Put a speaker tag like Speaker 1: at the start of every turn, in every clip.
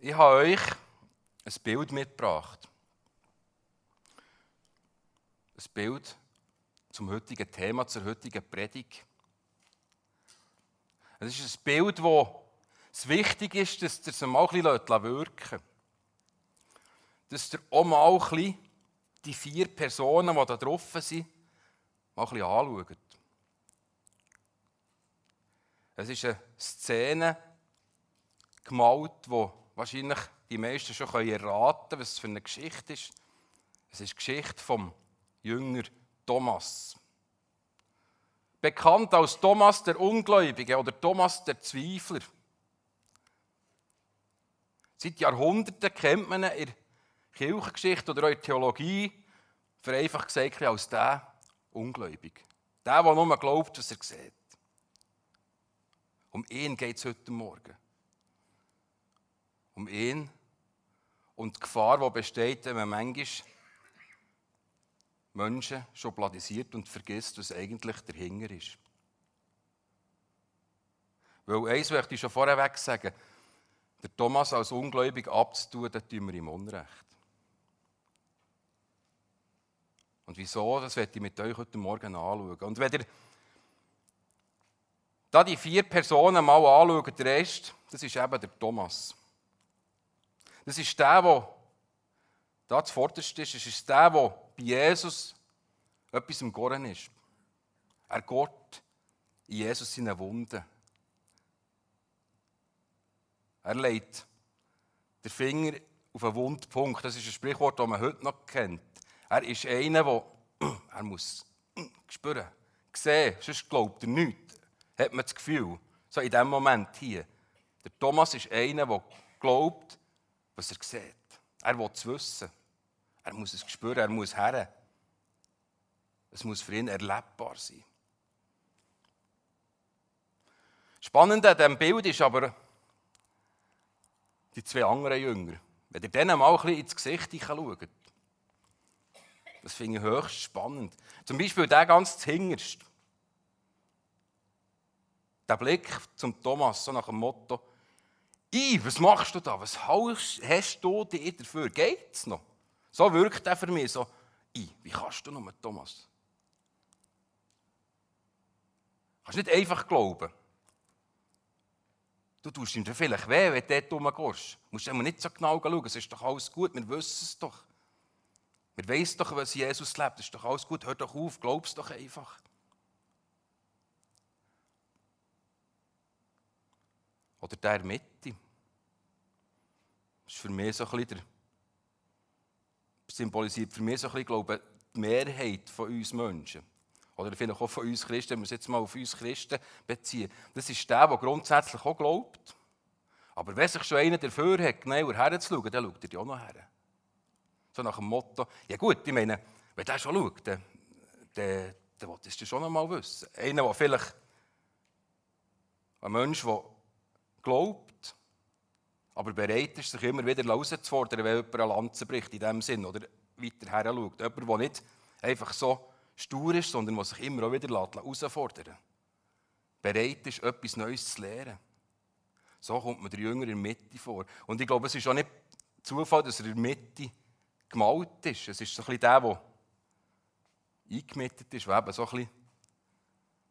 Speaker 1: Ich habe euch ein Bild mitgebracht. Ein Bild zum heutigen Thema, zur heutigen Predigt. Es ist ein Bild, wo es wichtig ist, dass ihr es mal ein bisschen wirken lässt. Dass ihr auch mal ein bisschen die vier Personen, die da drauf sind, mal ein bisschen anschaut. Es ist eine Szene gemalt, wo wahrscheinlich die meisten schon erraten können, was es für eine Geschichte ist. Es ist die Geschichte vom Jünger Thomas. Bekannt als Thomas der Ungläubige oder Thomas der Zweifler. Seit Jahrhunderten kennt man ihn in der Kirchengeschichte oder auch in der Theologie, vereinfacht gesagt, als der Ungläubige. Der, der nur glaubt, was er sieht. Um ihn geht es heute Morgen. Um ihn und die Gefahr, die besteht, wenn man manchmal Menschen schubladisiert und vergisst, was eigentlich dahinter ist. Weil eins möchte ich schon vorweg sagen, der Thomas als ungläubig abzutun, das tun wir im Unrecht. Und wieso, das werde ich mit euch heute Morgen anschauen. Und wenn ihr da die vier Personen mal anschaut, der Rest, das ist eben der Thomas. Das ist der, der da zuvorderst ist. Das ist der, der bei Jesus etwas im Goren ist. Er geht in Jesus seine Wunden. Er legt den Finger auf einen Wundpunkt. Das ist ein Sprichwort, das man heute noch kennt. Er ist einer, der er muss spüren, sehen, sonst glaubt er nichts. Hat man das Gefühl, so in diesem Moment hier. Der Thomas ist einer, der glaubt, was er sieht. Er will es wissen. Er muss es spüren, er muss her. Es muss für ihn erlebbar sein. Spannend an diesem Bild ist aber die zwei anderen Jünger. Wenn ihr denen mal ein bisschen ins Gesicht schaut, das finde ich höchst spannend. Zum Beispiel der ganz hinterst. Der Blick zum Thomas, so nach dem Motto: I, was machst du da? Was hast du dir dafür? Geht's noch? So wirkt er für mich so: I, wie kannst du noch mit Thomas? Kannst nicht einfach glauben. Du tust ihm vielleicht weh, wenn du dort rumgehst. Du musst immer nicht so genau schauen, es ist doch alles gut, wir wissen es doch. Wir wissen doch, was Jesus lebt, es ist doch alles gut, hör doch auf, glaub's doch einfach. Oder der Mitte. Das ist für mich so ein bisschen symbolisiert für mich so ein bisschen, glaube die Mehrheit von uns Menschen oder vielleicht auch von uns Christen, wenn wir es jetzt mal auf uns Christen beziehen, das ist der, der grundsätzlich auch glaubt. Aber wenn sich schon einer dafür hat, genauer herzuschauen, dann schaut er ja auch noch her. So nach dem Motto, ja gut, ich meine, wenn der schon schaut, dann, dann, dann will er schon noch mal wissen. Einer, der vielleicht, ein Mensch, der glaubt, aber bereit ist, sich immer wieder herauszufordern, wenn jemand eine Lanze bricht, in dem Sinn, oder weiter her schaut. Jemand, der nicht einfach so stur ist, sondern der sich immer auch wieder herausfordern. Bereit ist, etwas Neues zu lernen. So kommt man der Jünger in der Mitte vor. Und ich glaube, es ist auch nicht Zufall, dass er in der Mitte gemalt ist. Es ist so ein bisschen der, der eingemittet ist, der eben so ein bisschen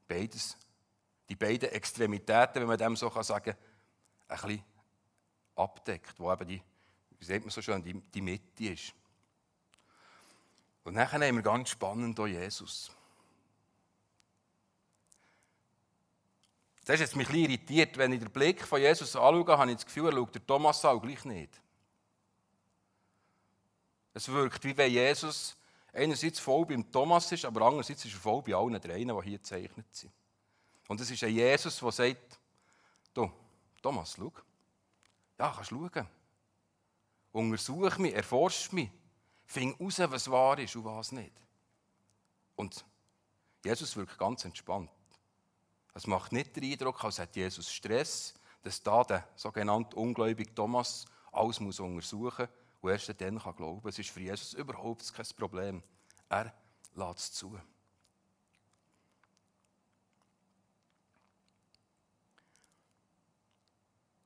Speaker 1: beides, die beiden Extremitäten, wenn man dem so sagen kann, ein bisschen abdeckt, wo eben die, wie sagt man so schön, die, die Mitte ist. Und dann haben wir ganz spannend Jesus. Das ist jetzt mich ein bisschen irritiert. Wenn ich den Blick von Jesus anschaue, habe ich das Gefühl, er schaut der Thomas auch gleich nicht. Es wirkt, wie wenn Jesus einerseits voll beim Thomas ist, aber andererseits ist er voll bei allen dreien, die hier gezeichnet sind. Und es ist ein Jesus, der sagt, du, Thomas, schau. Ja, kannst schauen. Untersuch mich, erforsch mich. Fing raus, was wahr ist und was nicht. Und Jesus wirkt ganz entspannt. Es macht nicht den Eindruck, als hätte Jesus Stress, dass da der sogenannte ungläubige Thomas alles muss untersuchen und erst dann kann glauben. Es ist für Jesus überhaupt kein Problem. Er lässt es zu.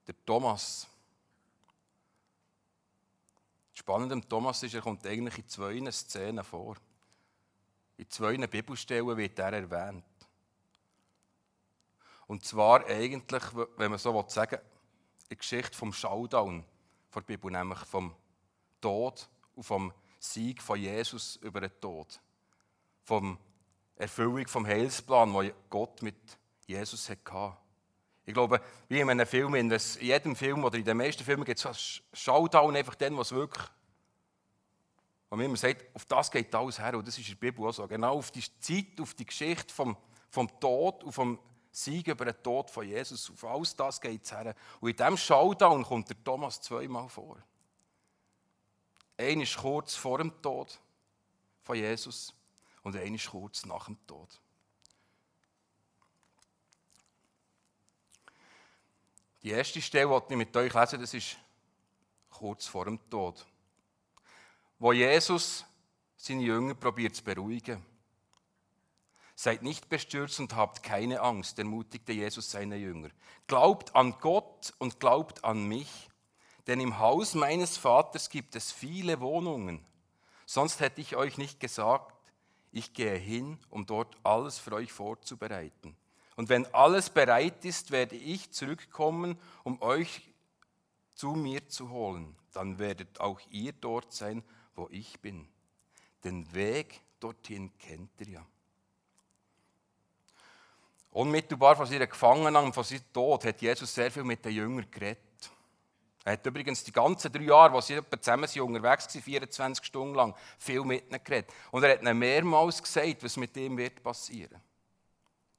Speaker 1: Der Thomas Spannend am Thomas ist, er kommt eigentlich in zwei Szenen vor. In zwei Bibelstellen wird er erwähnt. Und zwar eigentlich, wenn man so sagen will, die Geschichte vom Showdown der Bibel, nämlich vom Tod und vom Sieg von Jesus über den Tod. Vom Erfüllung vom Heilsplan, den Gott mit Jesus hatte. Ich glaube, wie in einem Film, in jedem Film oder in den meisten Filmen gibt es einen Showdown, einfach dann, was wirklich, wo man immer sagt, auf das geht alles her. Und das ist in der Bibel auch so. Genau auf die Zeit, auf die Geschichte vom, vom Tod und vom Sieg über den Tod von Jesus. Auf alles das geht es her. Und in diesem Showdown kommt der Thomas zweimal vor. Einer ist kurz vor dem Tod von Jesus und einer ist kurz nach dem Tod. Die erste Stelle, die ich mit euch lese, das ist kurz vor dem Tod. Wo Jesus seine Jünger probiert zu beruhigen. Seid nicht bestürzt und habt keine Angst, ermutigte Jesus seine Jünger. Glaubt an Gott und glaubt an mich, denn im Haus meines Vaters gibt es viele Wohnungen. Sonst hätte ich euch nicht gesagt, ich gehe hin, um dort alles für euch vorzubereiten. Und wenn alles bereit ist, werde ich zurückkommen, um euch zu mir zu holen. Dann werdet auch ihr dort sein, wo ich bin. Den Weg dorthin kennt ihr ja. Unmittelbar vor seiner Gefangennahme, vor seinem Tod, hat Jesus sehr viel mit den Jüngern geredet. Er hat übrigens die ganzen drei Jahre, wo sie zusammen sind, unterwegs waren, 24 Stunden lang, viel mit ihnen geredet. Und er hat ihnen mehrmals gesagt, was mit ihm wird passieren.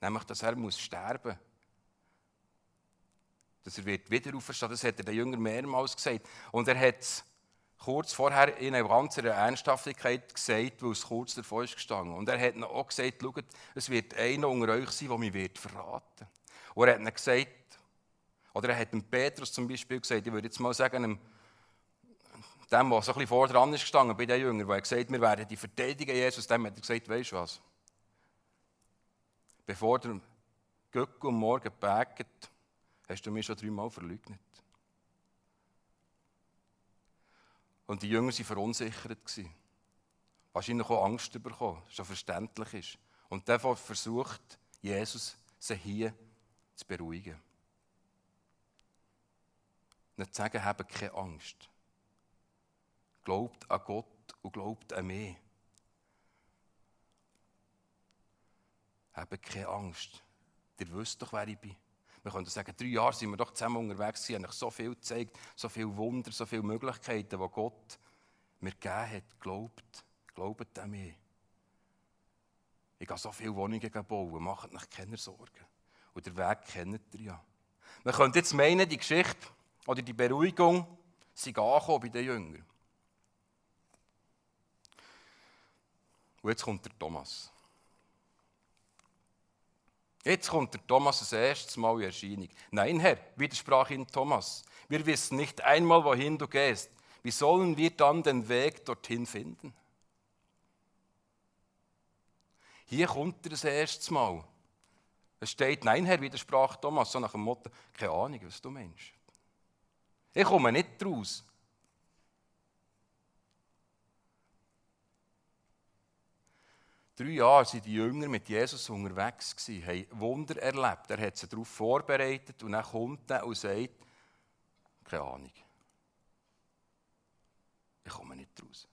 Speaker 1: Nämlich, dass er muss sterben muss. Dass er wird wieder auferstehen. Das hat er den Jüngern mehrmals gesagt. Und er hat kurz vorher in einer ganzen Ernsthaftigkeit gesagt, weil es kurz davor ist gestanden. Und er hat ihnen auch gesagt, schaut, es wird einer unter euch sein, der mich wird verraten Und er hat ihnen gesagt, oder er hat dem Petrus zum Beispiel gesagt, ich würde jetzt mal sagen, dem, der so ein bisschen vor dran ist gestanden, bei den Jüngern, der hat gesagt, wir werden die verteidigen, Jesus, dem hat er gesagt, weißt du was? Bevor der Göckel am Morgen bägt, hast du mich schon dreimal verleugnet. Und die Jünger waren verunsichert. Wahrscheinlich auch Angst bekommen, was schon verständlich ist. Und davon versucht Jesus, sie hier zu beruhigen. Nicht zu sagen, habt keine Angst. Glaubt an Gott und glaubt an mich. Habt keine Angst. Ihr wisst doch, wer ich bin. Wir können sagen, drei Jahre sind wir doch zusammen unterwegs, haben euch so viel gezeigt, so viele Wunder, so viele Möglichkeiten, die Gott mir gegeben hat. Glaubt, glaubt an mich. Ich gehe so viele Wohnungen bauen, macht euch keine Sorgen. Und den Weg kennt ihr ja. Man könnte jetzt meinen, die Geschichte oder die Beruhigung sind angekommen bei den Jüngern. Und jetzt kommt der Thomas. Jetzt kommt der Thomas das erste Mal in Erscheinung. Nein, Herr, widersprach ihm Thomas. Wir wissen nicht einmal, wohin du gehst. Wie sollen wir dann den Weg dorthin finden? Hier kommt er das erste Mal. Es steht, nein, Herr, widersprach Thomas, so nach dem Motto, keine Ahnung, was du meinst. Ich komme nicht raus. Drei Jahre waren die Jünger mit Jesus unterwegs, haben Wunder erlebt. Er hat sie darauf vorbereitet und dann kommt er und sagt, keine Ahnung. Ich komme nicht raus.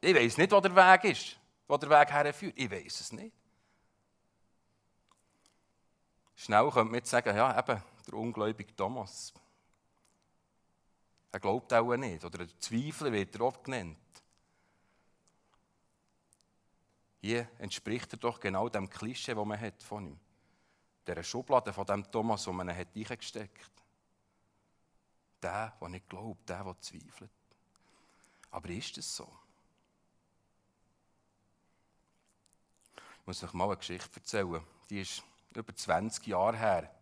Speaker 1: Ich weiß nicht, wo der Weg ist, wo der Weg herführt. Ich weiß es nicht. Schnell könnte man jetzt sagen, ja, eben, der ungläubige Thomas. Er glaubt auch nicht. Oder der Zweifler wird er oft genannt. Hier entspricht er doch genau dem Klischee, das man hat von ihm. Der Schublade von dem Thomas, den man hat eingesteckt hat. Der, der nicht glaubt, der, der zweifelt. Aber ist es so? Ich muss euch mal eine Geschichte erzählen. Die ist über 20 Jahre her.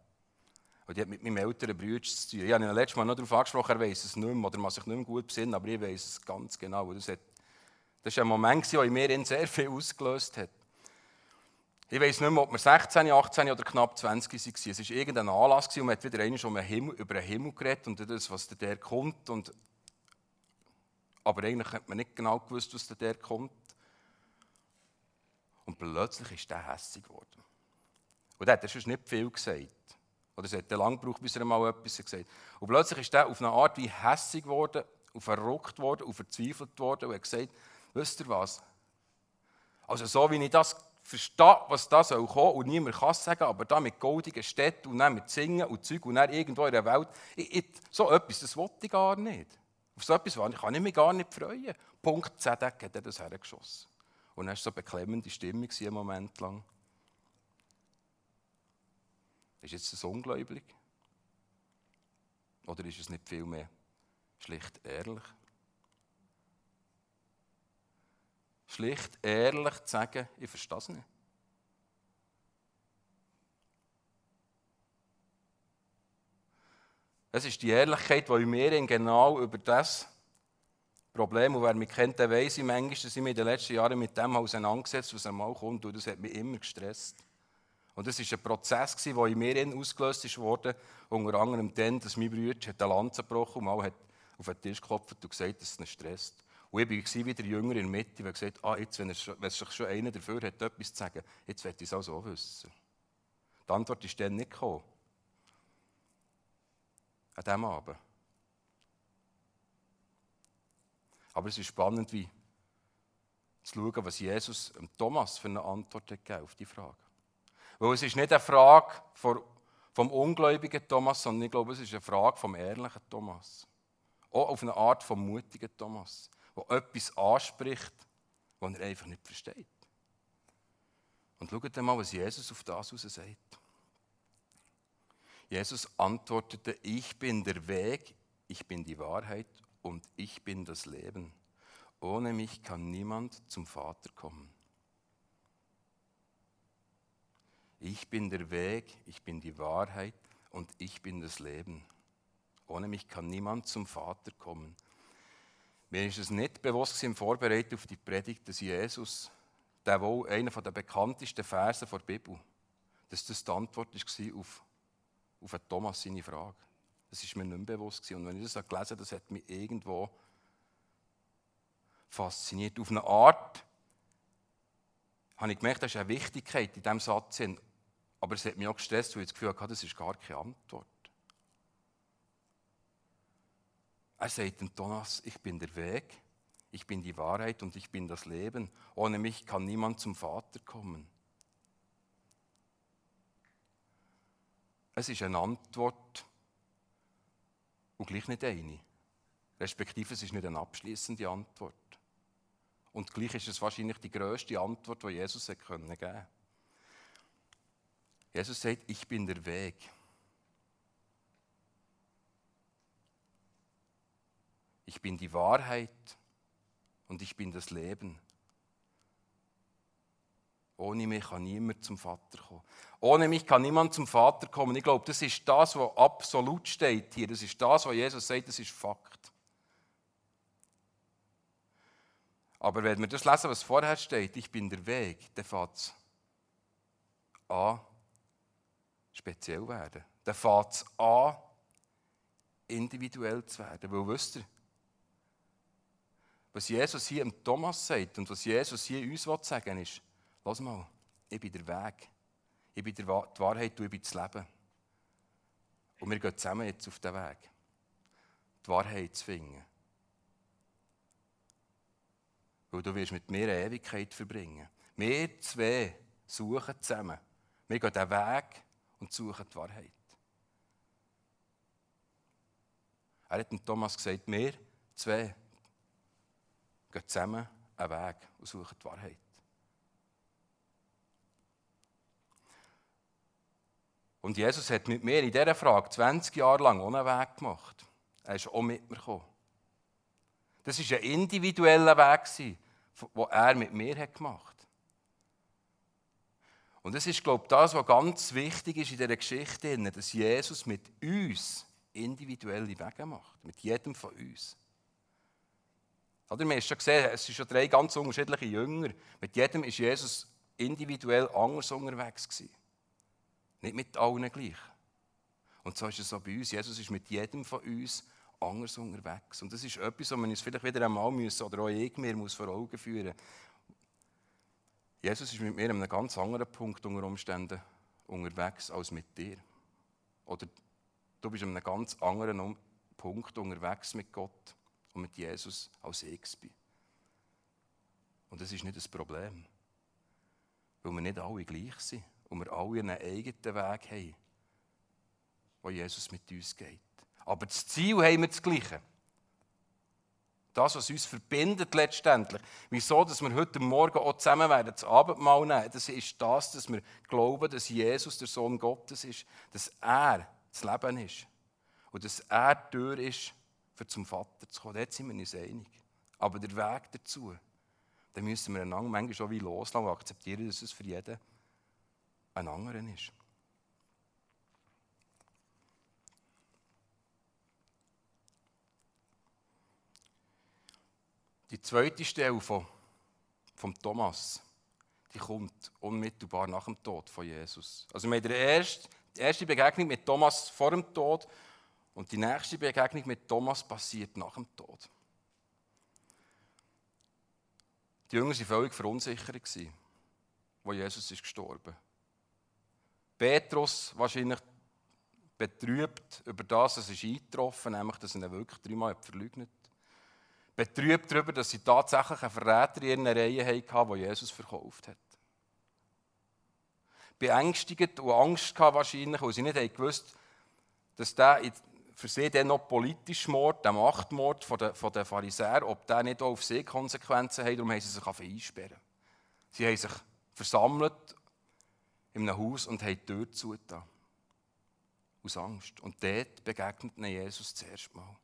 Speaker 1: Und die hat mit meinem älteren Bruder zu tun. Ich habe ihn letztes Mal noch darauf angesprochen, er weiß es nicht mehr oder man sich nicht mehr gut besinnen, aber ich weiß es ganz genau. Das, hat, das war ein Moment, der in mir sehr viel ausgelöst hat. Ich weiß nicht mehr, ob wir 16, 18 oder knapp 20 waren. Es war irgendein Anlass und man hat wieder einmal um Himmel, über den Himmel geredet und das, was da kommt. Und Aber eigentlich hat man nicht genau gewusst, was der kommt. Und plötzlich ist der hässig geworden. Und der hat sonst nicht viel gesagt. Oder es hat lange gebraucht, bis er mal etwas gesagt hat. Und plötzlich ist er auf eine Art wie hässig geworden, und verrückt worden und verzweifelt worden und hat gesagt, wisst ihr was? Also so wie ich das verstehe, was da soll kommen und niemand kann es sagen, aber da mit goldigen Städten und dann mit Singen und Zeug und dann irgendwo in der Welt, ich, ich, so etwas, das wollte ich gar nicht. Auf so etwas kann ich mich gar nicht freuen. Punkt Zedek hat er das hergeschossen. Und dann war so eine beklemmende Stimmung einen Moment lang. Ist jetzt das ungläubig? Oder ist es nicht viel mehr schlicht ehrlich? Schlicht ehrlich zu sagen, ich verstehe es nicht. Es ist die Ehrlichkeit, die in mir genau über das Problem, und wer mich kennt, der weiß ich manchmal, dass ich mich in den letzten Jahren mit dem auseinandergesetzt was einmal kommt, und das hat mich immer gestresst. Und das war ein Prozess, der in mir ausgelöst wurde, unter anderem dann, dass mein Bruder eine Lanze gebrochen und mal hat auf den Tisch geklopft und gesagt, dass es ihn stresst. Und ich war wie der Jünger in der Mitte, der gesagt hat, ah, jetzt, wenn, es, wenn sich schon einer dafür hat, etwas zu sagen, jetzt werde ich es auch so wissen. Die Antwort ist dann nicht gekommen. An diesem Abend. Aber es ist spannend, wie zu schauen, was Jesus Thomas für eine Antwort hat auf die Frage. Weil es ist nicht eine Frage vom ungläubigen Thomas, sondern ich glaube, es ist eine Frage vom ehrlichen Thomas. Auch auf eine Art vom mutigen Thomas, der etwas anspricht, was er einfach nicht versteht. Und schaut mal, was Jesus auf das heraus sagt. Jesus antwortete, ich bin der Weg, ich bin die Wahrheit und ich bin das Leben. Ohne mich kann niemand zum Vater kommen. Ich bin der Weg, ich bin die Wahrheit und ich bin das Leben. Ohne mich kann niemand zum Vater kommen. Mir ist es nicht bewusst im Vorbereitung auf die Predigt, dass Jesus, der wohl einer der bekanntesten Verse der Bibel, dass das die Antwort war auf, auf Thomas seine Frage. Das ist mir nicht mehr bewusst. Und wenn ich das gelesen habe, das hat mich irgendwo fasziniert. Auf eine Art habe ich gemerkt, da ist eine Wichtigkeit in diesem Satz. Aber es hat mich auch gestresst, weil ich das Gefühl hatte, das ist gar keine Antwort. Er sagt dem Thomas, ich bin der Weg, ich bin die Wahrheit und ich bin das Leben. Ohne mich kann niemand zum Vater kommen. Es ist eine Antwort und gleich nicht eine. Respektive es ist nicht eine abschließende Antwort. Und gleich ist es wahrscheinlich die größte Antwort, die Jesus geben konnte. Jesus sagt, ich bin der Weg. Ich bin die Wahrheit und ich bin das Leben. Ohne mich kann niemand zum Vater kommen. Ohne mich kann niemand zum Vater kommen. Ich glaube, das ist das, was absolut steht hier. Das ist das, was Jesus sagt, das ist Fakt. Aber wenn wir das lesen, was vorher steht, ich bin der Weg, dann fängt es an, speziell werden. Dann fängt es an, individuell zu werden. Weil, wisst ihr, was Jesus hier im Thomas sagt und was Jesus hier uns sagen will, ist, lass mal, ich bin der Weg. Ich bin die Wahrheit und ich bin das Leben. Und wir gehen zusammen jetzt auf den Weg, die Wahrheit zu finden. Weil du wirst mit mir eine Ewigkeit verbringen. Wir zwei suchen zusammen. Wir gehen den Weg und suchen die Wahrheit. Er hat dem Thomas gesagt, wir zwei gehen zusammen einen Weg und suchen die Wahrheit. Und Jesus hat mit mir in dieser Frage 20 Jahre lang ohne Weg gemacht. Er ist auch mit mir gekommen. Das war ein individueller Weg, den er mit mir gemacht hat. Und das ist, glaube ich, das, was ganz wichtig ist in dieser Geschichte, dass Jesus mit uns individuelle Wege macht. Mit jedem von uns. Oder, wir haben schon gesehen, es sind schon drei ganz unterschiedliche Jünger. Mit jedem ist Jesus individuell anders unterwegs gewesen. Nicht mit allen gleich. Und so ist es auch bei uns. Jesus ist mit jedem von uns anders unterwegs. Und das ist etwas, was wir uns vielleicht wieder einmal müssen, oder auch ich mir muss vor Augen führen Jesus ist mit mir an einem ganz anderen Punkt unter Umständen unterwegs als mit dir. Oder du bist an einem ganz anderen Punkt unterwegs mit Gott und mit Jesus als ich bin. Und das ist nicht das Problem. Weil wir nicht alle gleich sind und wir alle einen eigenen Weg haben, wo Jesus mit uns geht. Aber das Ziel haben wir das Gleiche. Das, was uns verbindet letztendlich. Wieso, dass wir heute Morgen auch zusammen werden, das Abendmahl nehmen, das ist das, dass wir glauben, dass Jesus der Sohn Gottes ist, dass er das Leben ist und dass er die Tür ist, für zum Vater zu kommen. Dort sind wir uns einig. Aber der Weg dazu, dann müssen wir einander manchmal schon wie loslassen und akzeptieren, dass es für jeden ein anderer ist. Die zweite Stelle von, von Thomas, die kommt unmittelbar nach dem Tod von Jesus. Also wir haben erste, die erste Begegnung mit Thomas vor dem Tod und die nächste Begegnung mit Thomas passiert nach dem Tod. Die Jünger waren völlig verunsichert, wo Jesus ist gestorben. Petrus wahrscheinlich betrübt über das, was ist eingetroffen, nämlich, dass er ihn wirklich dreimal verleugnet hat betrübt darüber, dass sie tatsächlich einen Verräter in ihren Reihen hatten, der Jesus verkauft hat. Beängstigt und Angst gehabt wahrscheinlich, weil sie nicht gewusst dass der für sie dann noch politischer Mord, der Machtmord von den, Pharisäern, ob der nicht auch auf sie Konsequenzen hat, darum haben sie sich einsperren Sie haben sich versammelt in einem Haus und haben die Tür zugetan. Aus Angst. Und dort begegnet ihnen Jesus zuerst mal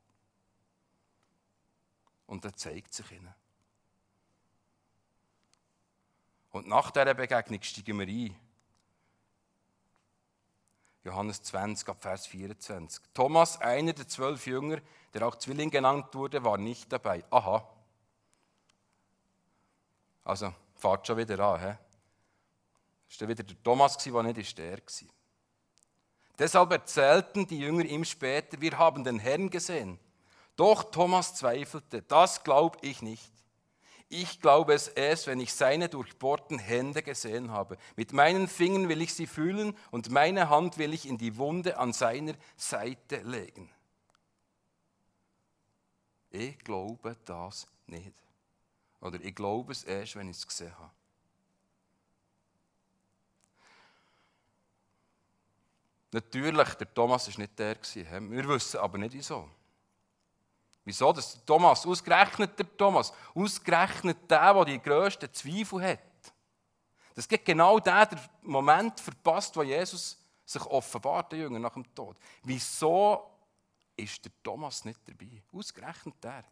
Speaker 1: und er zeigt sich ihnen. Und nach dieser Begegnung steigen wir ein. Johannes 20, ab Vers 24. Thomas, einer der zwölf Jünger, der auch Zwilling genannt wurde, war nicht dabei. Aha. Also, fahrt schon wieder an. He? War wieder der Thomas, der nicht der war. Deshalb erzählten die Jünger ihm später, wir haben den Herrn gesehen. Doch Thomas zweifelte, das glaube ich nicht. Ich glaube es erst, wenn ich seine durchbohrten Hände gesehen habe. Mit meinen Fingern will ich sie fühlen und meine Hand will ich in die Wunde an seiner Seite legen. Ich glaube das nicht. Oder ich glaube es erst, wenn ich es gesehen habe. Natürlich, der Thomas war nicht der. Wir wissen aber nicht wieso. Wieso? Dass Thomas, ausgerechnet der Thomas, ausgerechnet der, der die grössten Zweifel hat. Das geht genau der, der Moment verpasst, wo Jesus sich offenbart, der Jünger nach dem Tod. Wieso ist der Thomas nicht dabei? Ausgerechnet der.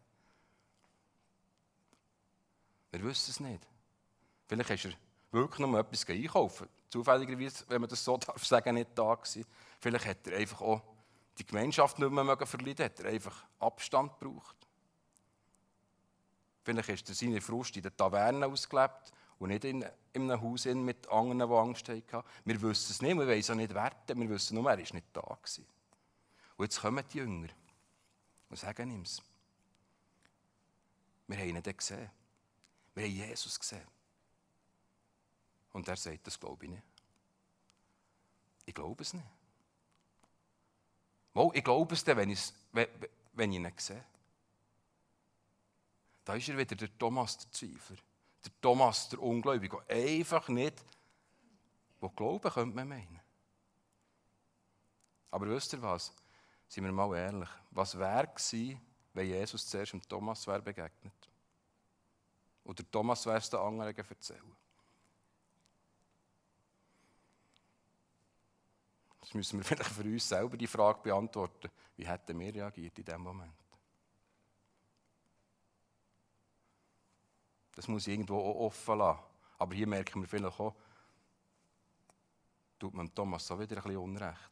Speaker 1: Wir wissen es nicht. Vielleicht ist er wirklich noch etwas einkaufen. Zufälligerweise, wenn man das so darf sagen, nicht da gewesen. Vielleicht hat er einfach auch die Gemeinschaft nicht mehr verleiden hat er einfach Abstand gebraucht. Vielleicht hast er seine Frust in der Taverne ausgelebt und nicht in, in einem Haus mit anderen, die Angst hatten. Wir wissen es nicht, wir wissen auch nicht werten, wir wissen nur, er war nicht da. Gewesen. Und jetzt kommen die Jünger und sagen ihm es. Wir haben ihn gesehen. Wir haben Jesus gesehen. Und er sagt, das glaube ich nicht. Ich glaube es nicht. Mal, ich glaube es dann, wenn, wenn ich ihn sehe. Da ist er wieder der Thomas, der Zweifler. Der Thomas, der Ungläubige, einfach nicht, wo glauben könnte man meinen. Aber wisst ihr was? Seien wir mal ehrlich. Was wäre gewesen, wenn Jesus zuerst dem Thomas wäre begegnet? Oder Thomas wäre es den anderen erzählen? Jetzt müssen wir vielleicht für uns selber die Frage beantworten, wie hätten wir reagiert in diesem Moment? Das muss ich irgendwo auch offen lassen. Aber hier merken wir vielleicht auch, tut man Thomas so wieder ein bisschen Unrecht.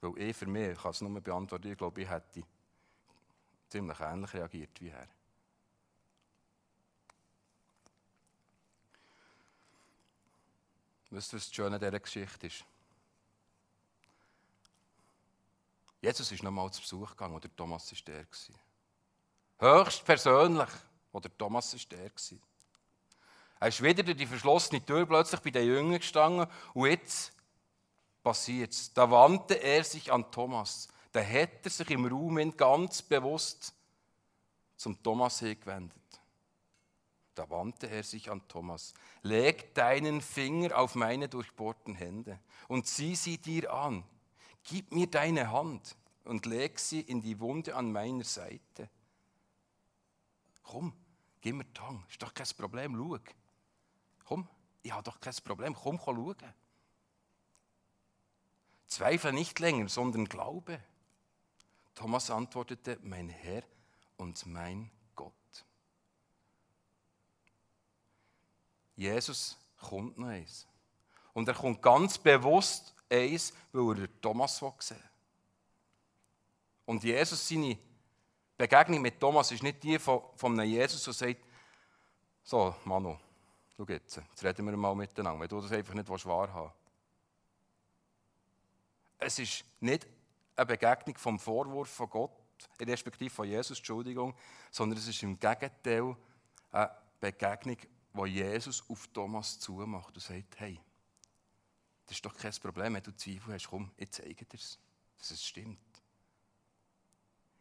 Speaker 1: Weil ich für mich kann es nur beantworten, ich glaube, ich hätte ziemlich ähnlich reagiert wie er. Wisst ihr, was das Schöne dieser Geschichte ist? Jesus ist nochmal zu Besuch gegangen, oder Thomas war der. Höchst persönlich, oder Thomas war der. Er ist wieder durch die verschlossene Tür plötzlich bei den Jüngern gestanden und jetzt passiert es. Da wandte er sich an Thomas. Da hat er sich im Raum ganz bewusst zum Thomas hingewendet. Da wandte er sich an Thomas. Leg deinen Finger auf meine durchbohrten Hände und zieh sie dir an. Gib mir deine Hand und leg sie in die Wunde an meiner Seite. Komm, gib mir die Hand. Ist doch kein Problem, schau. Komm, ich habe doch kein Problem. Komm, komm schauen. Zweifle nicht länger, sondern glaube. Thomas antwortete, mein Herr und mein Gott. Jesus kommt noch eins. Und er kommt ganz bewusst eins, weil er Thomas sehen Und Jesus, seine Begegnung mit Thomas ist nicht die von, von einem Jesus, der sagt, so, Manu, schau jetzt, jetzt reden wir mal miteinander, wenn du das einfach nicht wahrhaben. Es ist nicht eine Begegnung vom Vorwurf von Gott, respektive von Jesus, Entschuldigung, sondern es ist im Gegenteil eine Begegnung, wo Jesus auf Thomas zumacht und sagt, hey, das ist doch kein Problem, wenn du Zweifel hast, komm, ich zeige dir es, dass es stimmt.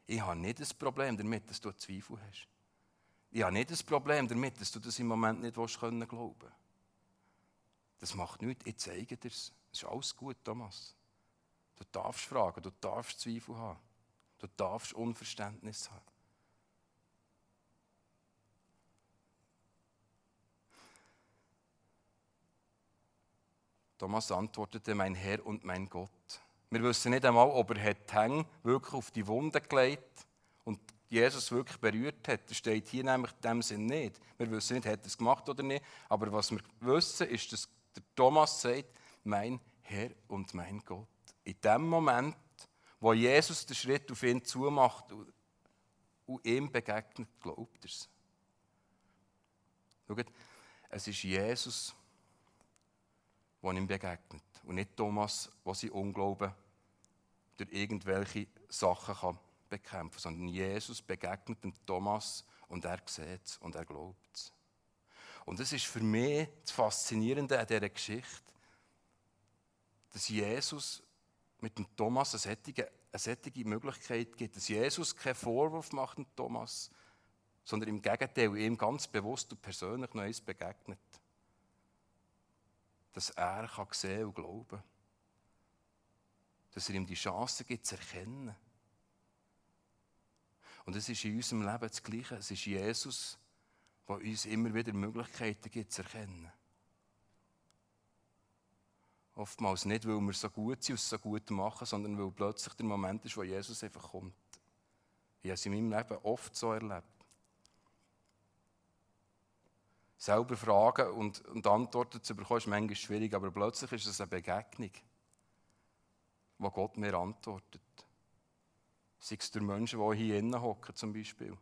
Speaker 1: Ich habe nicht das Problem damit, dass du Zweifel hast. Ich habe nicht das Problem damit, dass du das im Moment nicht glauben können Das macht nichts, ich zeige dir es. Es ist alles gut, Thomas. Du darfst fragen, du darfst Zweifel haben. Du darfst Unverständnis haben. Thomas antwortete, mein Herr und mein Gott. Wir wissen nicht einmal, ob er die Hänge wirklich auf die Wunde gelegt und Jesus wirklich berührt hat. Das steht hier nämlich in dem Sinn nicht. Wir wissen nicht, hat er es gemacht oder nicht. Aber was wir wissen, ist, dass der Thomas sagt, mein Herr und mein Gott in dem Moment, wo Jesus den Schritt auf ihn zumacht und ihm begegnet, glaubt er es. Schaut, es ist Jesus, der ihm begegnet und nicht Thomas, der sein Unglauben durch irgendwelche Sachen kann bekämpfen kann, sondern Jesus begegnet dem Thomas und er sieht es und er glaubt es. Und das ist für mich das Faszinierende an dieser Geschichte, dass Jesus mit dem Thomas eine solche, eine solche Möglichkeit gibt, dass Jesus keinen Vorwurf macht dem Thomas, sondern im Gegenteil ihm ganz bewusst und persönlich noch eins begegnet. Dass er kann sehen und glauben Dass er ihm die Chance gibt, zu erkennen. Und es ist in unserem Leben das Gleiche. Es ist Jesus, der uns immer wieder Möglichkeiten gibt, zu erkennen. Oftmals nicht, weil wir so gut sind und so gut machen, sondern weil plötzlich der Moment ist, wo Jesus einfach kommt. Ich habe es in meinem Leben oft so erlebt. Selber fragen und, und Antworten zu bekommen, ist manchmal schwierig, aber plötzlich ist es eine Begegnung, wo Gott mir antwortet. Sei es durch Menschen, die hier innen hocken, zum Beispiel.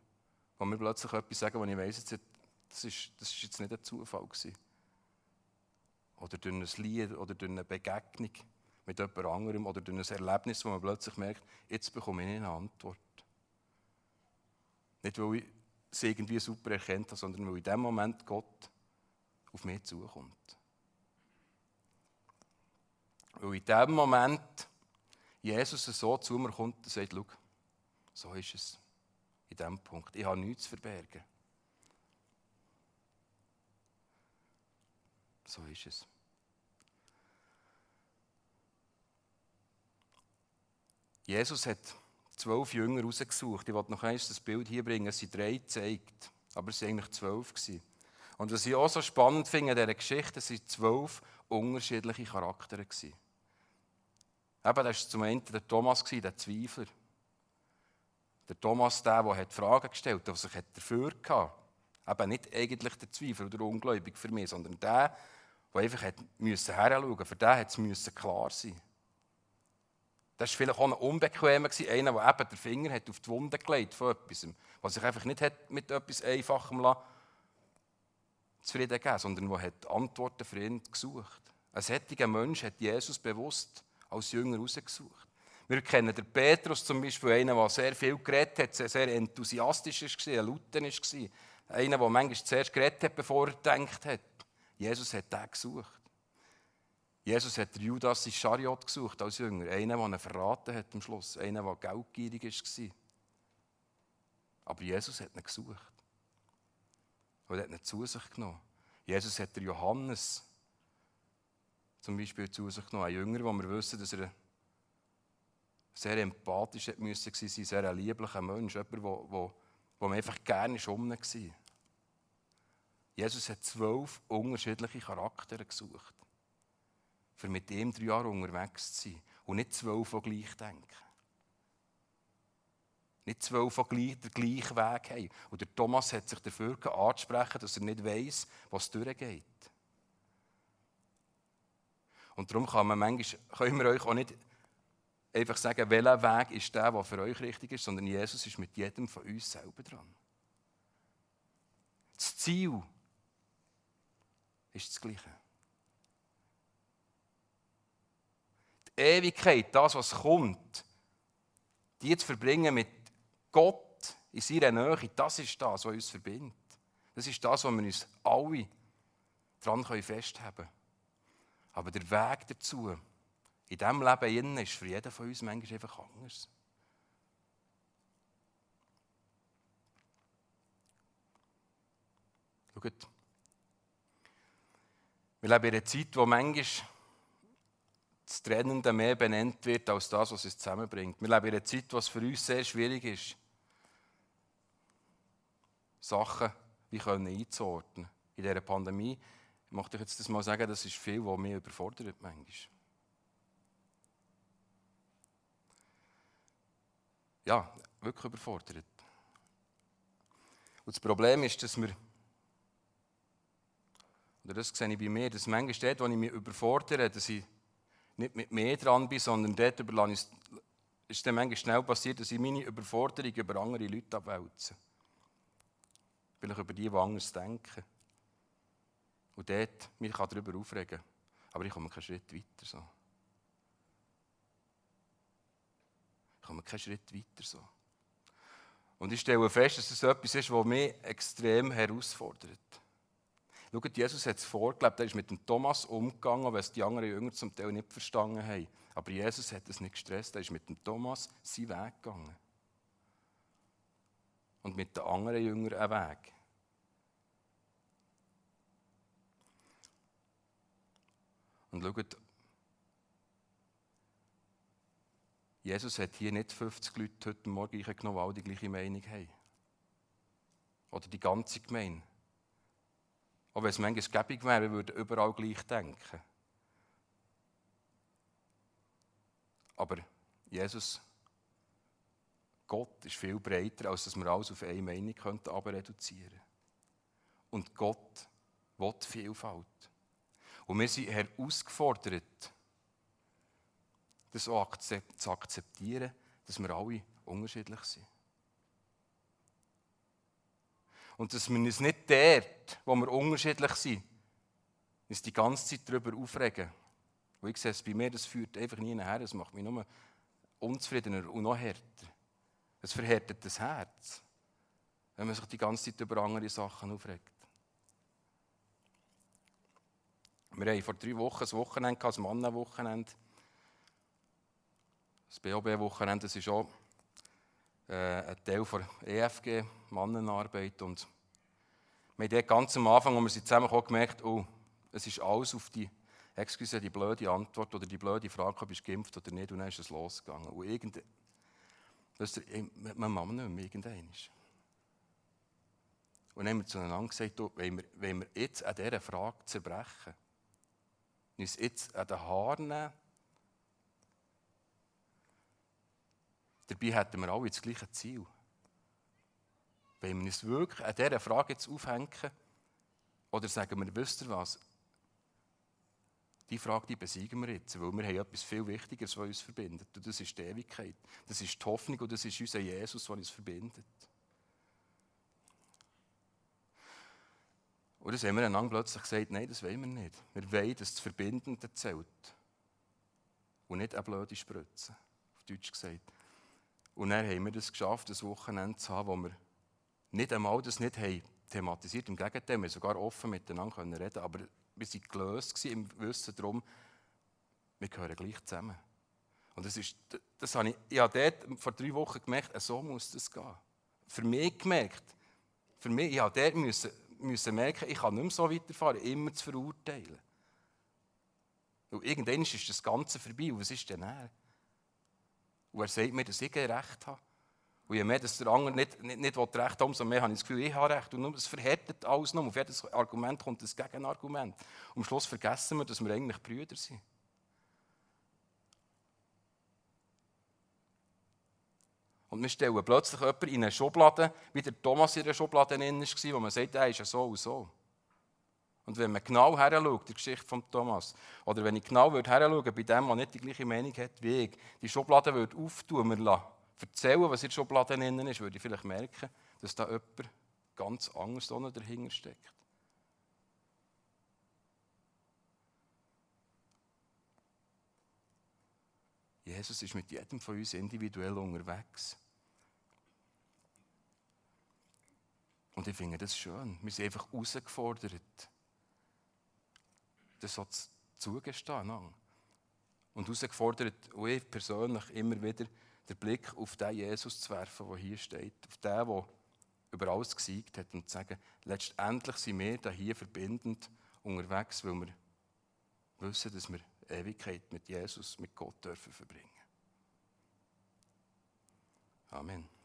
Speaker 1: Wo mir plötzlich etwas sagen, wo ich weiss, das ist, das ist jetzt nicht ein Zufall gewesen oder durch ein Lied oder durch eine Begegnung mit jemand anderem oder durch ein Erlebnis, wo man plötzlich merkt, jetzt bekomme ich eine Antwort. Nicht, weil ich es irgendwie super erkennt habe, sondern weil in dem Moment Gott auf mich zukommt. Weil in dem Moment Jesus so zu mir kommt und sagt, schau, so ist es. In diesem Punkt. Ich habe nichts zu verbergen. So ist es. Jesus hat zwölf Jünger rausgesucht. Ich wollte noch einmal das Bild hier bringen. Es sind drei gezeigt, aber es waren eigentlich zwölf. Und was ich auch so spannend finde an dieser Geschichte, es waren zwölf unterschiedliche Charaktere. Eben, das war zum einen der Thomas, der Zweifler. Der Thomas, der, der Fragen gestellt hat, der sich dafür hatte. Eben nicht eigentlich der Zweifler oder der Ungläubige für mich, sondern der, der einfach hat müssen heranschauen Für den hat es klar sein Das war vielleicht auch ein Unbequemer, einer, der eben den Finger hat auf die Wunde gelegt von etwas, was sich einfach nicht hat mit etwas Einfachem zufrieden gegeben sondern der hat Antworten für ihn gesucht. Ein solcher Mensch hat Jesus bewusst als Jünger rausgesucht. Wir kennen den Petrus zum Beispiel, einen, der sehr viel geredet hat, sehr enthusiastisch war, ein Lauter war. Einer, der manchmal zuerst geredet hat, bevor er gedacht hat. Jesus hat den gesucht. Jesus hat Judas Ischariot gesucht als Jünger. Einen, der ihn verraten hat am Schluss. Einen, der geldgierig war. Aber Jesus hat ihn gesucht. Und hat ihn zu sich genommen. Jesus hat Johannes zum Beispiel zu sich genommen. Ein Jünger, wo wir wissen, dass er sehr empathisch sein musste, ein sehr lieblicher Mensch. Jemand, der, der, der man einfach gerne um war. Jesus hat zwölf unterschiedliche Charaktere gesucht für mit ihm drei Jahre unterwegs zu sein und nicht zwölf, die gleich denken. Nicht zwölf, die gleich, den gleichen Weg haben. Und der Thomas hat sich dafür anzusprechen, dass er nicht weiß, was durchgeht. Und darum kann man manchmal, können wir euch auch nicht einfach sagen, welcher Weg ist der, der für euch richtig ist, sondern Jesus ist mit jedem von uns selber dran. Das Ziel ist das Gleiche. Ewigkeit, das, was kommt, die zu verbringen mit Gott in seiner Nähe, das ist das, was uns verbindet. Das ist das, was wir uns alle daran festhalten können. Aber der Weg dazu, in diesem Leben ist für jeden von uns manchmal einfach anders. Schaut, wir leben in einer Zeit, wo manchmal das Trennende mehr benannt wird als das, was es zusammenbringt. Wir leben in einer Zeit, wo es für uns sehr schwierig ist, Sachen wie können einzuordnen. In dieser Pandemie, ich möchte ich jetzt das mal sagen, das ist viel, was mich überfordert manchmal. Ja, wirklich überfordert. Und das Problem ist, dass wir, oder das sehe ich bei mir, dass manchmal dort, wo ich mich überfordere, dass ich nicht mit mir dran bin, sondern dort überlasse ich ist dann manchmal schnell passiert, dass ich meine Überforderung über andere Leute abwälze. Vielleicht über die, die anders denken. Und dort mich darüber aufregen. Aber ich komme keinen Schritt weiter. So. Ich komme keinen Schritt weiter. So. Und ich stelle fest, dass es etwas ist, was mich extrem herausfordert. Schaut, Jesus hat es vorgelebt, er ist mit dem Thomas umgegangen, was die anderen Jünger zum Teil nicht verstanden haben. Aber Jesus hat es nicht gestresst, er ist mit dem Thomas seinen Weg gegangen. Und mit den anderen Jüngern einen Weg. Und schaut, Jesus hat hier nicht 50 Leute heute Morgen genommen, die die gleiche Meinung haben. Oder die ganze Gemeinde. Auch wenn es manchmal gäbig wäre, wir würden überall gleich denken. Aber Jesus, Gott ist viel breiter, als dass wir alles auf eine Meinung könnten reduzieren könnten. Und Gott will Vielfalt. Und wir sind herausgefordert, das auch zu akzeptieren, dass wir alle unterschiedlich sind. Und dass wir uns nicht dort, wo wir unterschiedlich sind, uns die ganze Zeit darüber aufregen. Und ich sehe es bei mir, das führt einfach nie her, das macht mich nur unzufriedener und noch härter. Es verhärtet das Herz, wenn man sich die ganze Zeit über andere Sachen aufregt. Wir haben vor drei Wochen ein Wochenende, ein Mannenwochenende. Das BOB-Wochenende, das ist auch ein Teil der EFG, Mannenarbeit. Und wir haben ganz am Anfang, als wir sie zusammengekommen gemerkt, oh, es ist alles auf die, excuse, die blöde Antwort oder die blöde Frage, ob du geimpft oder nicht, und dann ist es losgegangen. Und irgend, das ist, man macht nicht mehr, irgendwann. Und dann haben wir zueinander gesagt, oh, wenn, wir, wenn wir jetzt an dieser Frage zerbrechen, uns jetzt an den Haaren nehmen, Dabei hätten wir alle das gleiche Ziel. Wenn wir uns wirklich an dieser Frage jetzt aufhängen, oder sagen wir, wisst ihr was? Die Frage die besiegen wir jetzt, weil wir haben etwas viel Wichtigeres, was uns verbindet. Und das ist die Ewigkeit. Das ist die Hoffnung und das ist unser Jesus, der uns verbindet. Und das haben wir dann plötzlich gesagt, nein, das wollen wir nicht. Wir wollen, dass das Verbindende zählt. Und nicht eine blöde Spritze Deutsch gesagt. Und dann haben wir es geschafft, ein Wochenende zu haben, wo wir nicht einmal das nicht haben thematisiert. Im Gegenteil, wir haben sogar offen miteinander können reden, aber wir waren gelöst im Wissen darum, wir gehören gleich zusammen. Und das ist, das habe ich, ich habe dort vor drei Wochen gemerkt, so muss das gehen. Für mich gemerkt, für mich, ich habe dort müssen, müssen merken, ich kann nicht mehr so weiterfahren, immer zu verurteilen. Und irgendwann ist das Ganze vorbei. Und was ist denn er? Und er sagt mir, dass ich Recht habe. Und je mehr dass der andere nicht, nicht, nicht Recht haben umso mehr habe ich das Gefühl, ich habe Recht. Und es verhärtet alles noch. Auf jedes Argument kommt das Gegenargument. Und am Schluss vergessen wir, dass wir eigentlich Brüder sind. Und wir stellen plötzlich jemanden in eine Schublade, wie der Thomas in der Schublade war, wo man sagt, er ist ja so und so. Und wenn man genau her schaut, die Geschichte von Thomas, oder wenn ich genau her schaue, bei dem, der nicht die gleiche Meinung hat wie ich, die Schublade würde auftun, mir lassen, erzählen, was in der Schublade drin ist, würde ich vielleicht merken, dass da jemand ganz anders dahinter steckt. Jesus ist mit jedem von uns individuell unterwegs. Und ich finde das schön. Wir sind einfach herausgefordert, das so zugestehen. Und herausgefordert, auch ich persönlich immer wieder den Blick auf den Jesus zu werfen, der hier steht. Auf den, der über alles gesiegt hat. Und zu sagen, letztendlich sind wir da hier verbindend unterwegs, weil wir wissen, dass wir Ewigkeit mit Jesus, mit Gott dürfen verbringen. Amen.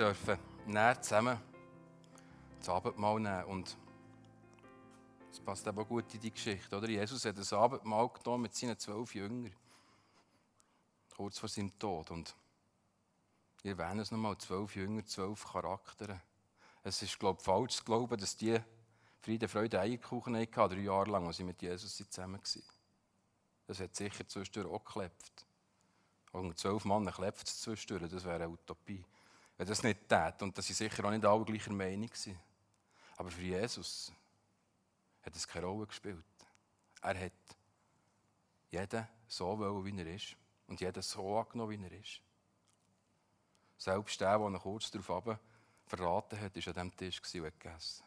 Speaker 1: Dürfen näher zusammen das Abendmahl nehmen. Und es passt aber gut in die Geschichte. Oder? Jesus hat das Abendmahl genommen mit seinen zwölf Jüngern. Kurz vor seinem Tod. Und ihr erwähnen es nochmal: zwölf Jünger, zwölf Charaktere. Es ist, glaube ich, falsch zu glauben, dass die Friede, Freude, Eierkuchen hatten, drei Jahre lang, als sie mit Jesus zusammen waren. Das hat sicher zwischendurch auch geklebt. Unter zwölf Mann klebt es zwischendurch, das wäre eine Utopie wenn das nicht tät. Und dass sie sicher auch nicht alle gleicher Meinung sind. Aber für Jesus hat es keine Rolle gespielt. Er hat jeden so wollen, wie er ist. Und jeden so angenommen, wie er ist. Selbst der, der ihn kurz darauf verraten hat, war an diesem Tisch und hat gegessen.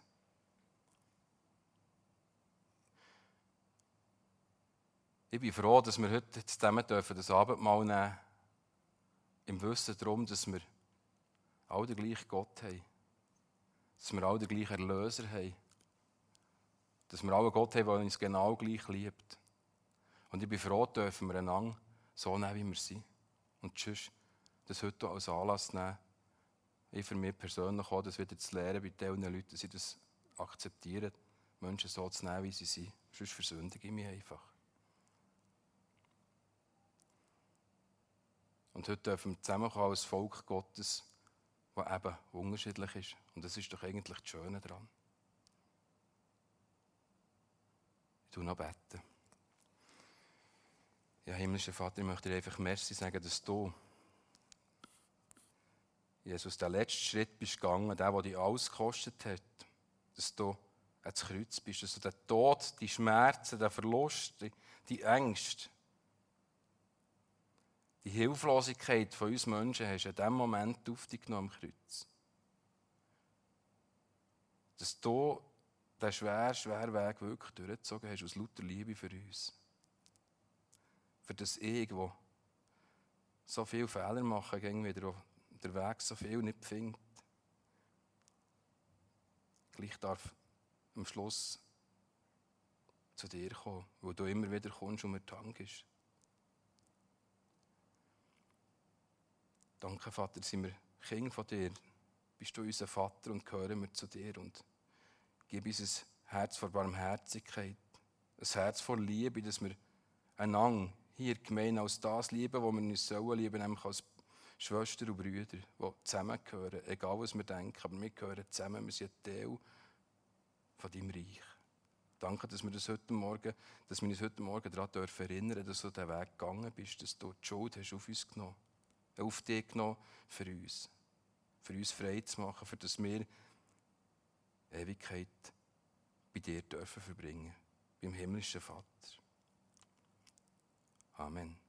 Speaker 1: Ich bin froh, dass wir heute zusammen das Abendmahl nehmen dürfen. Im Wissen darum, dass wir alle den gleichen Gott haben. Dass wir alle den gleichen Erlöser haben. Dass wir alle Gott haben, der uns genau gleich liebt. Und ich bin froh, dürfen wir einander so nehmen, wie wir sind. Und tschüss, das heute als Anlass nehmen, ich für mich persönlich auch, das wieder zu lernen bei diesen Leuten, dass sie das akzeptieren, Menschen so zu nehmen, wie sie sind. Sonst versündige ich mich einfach. Und heute dürfen wir zusammenkommen als Volk Gottes, das eben unterschiedlich ist. Und das ist doch eigentlich das Schöne daran. Ich tue noch beten. Ja, himmlischer Vater, ich möchte dir einfach Merci sagen, dass du, Jesus, der letzte Schritt bist gegangen, der, der dich alles gekostet hat, dass du ans Kreuz bist, dass du den Tod, die Schmerzen, den Verlust, die Ängste, die Hilflosigkeit von uns Menschen hast in diesem Moment auf dich genommen am Kreuz. Dass du den schweren, schweren Weg wirklich durchgezogen hast, aus lauter Liebe für uns. Für das Ich, das so viele Fehler machen, gegen wieder der Weg so viel nicht findet. Gleich darf am Schluss zu dir kommen, wo du immer wieder kommst und mir tankst. Danke, Vater, sind wir Kinder von dir. Bist du unser Vater und gehören wir zu dir. Und gib uns ein Herz vor Barmherzigkeit, ein Herz vor Liebe, dass wir einander hier gemein als das lieben, was wir uns sollen lieben, nämlich als Schwestern und Brüder, die zusammengehören, egal was wir denken, aber wir gehören zusammen, wir sind Teil von deinem Reich. Danke, dass wir, das heute Morgen, dass wir uns heute Morgen daran erinnern dürfen, dass du den Weg gegangen bist, dass du die Schuld hast auf uns genommen auf dich genommen für uns. Für uns frei zu machen, für dass wir Ewigkeit bei dir dürfen verbringen, beim himmlischen Vater. Amen.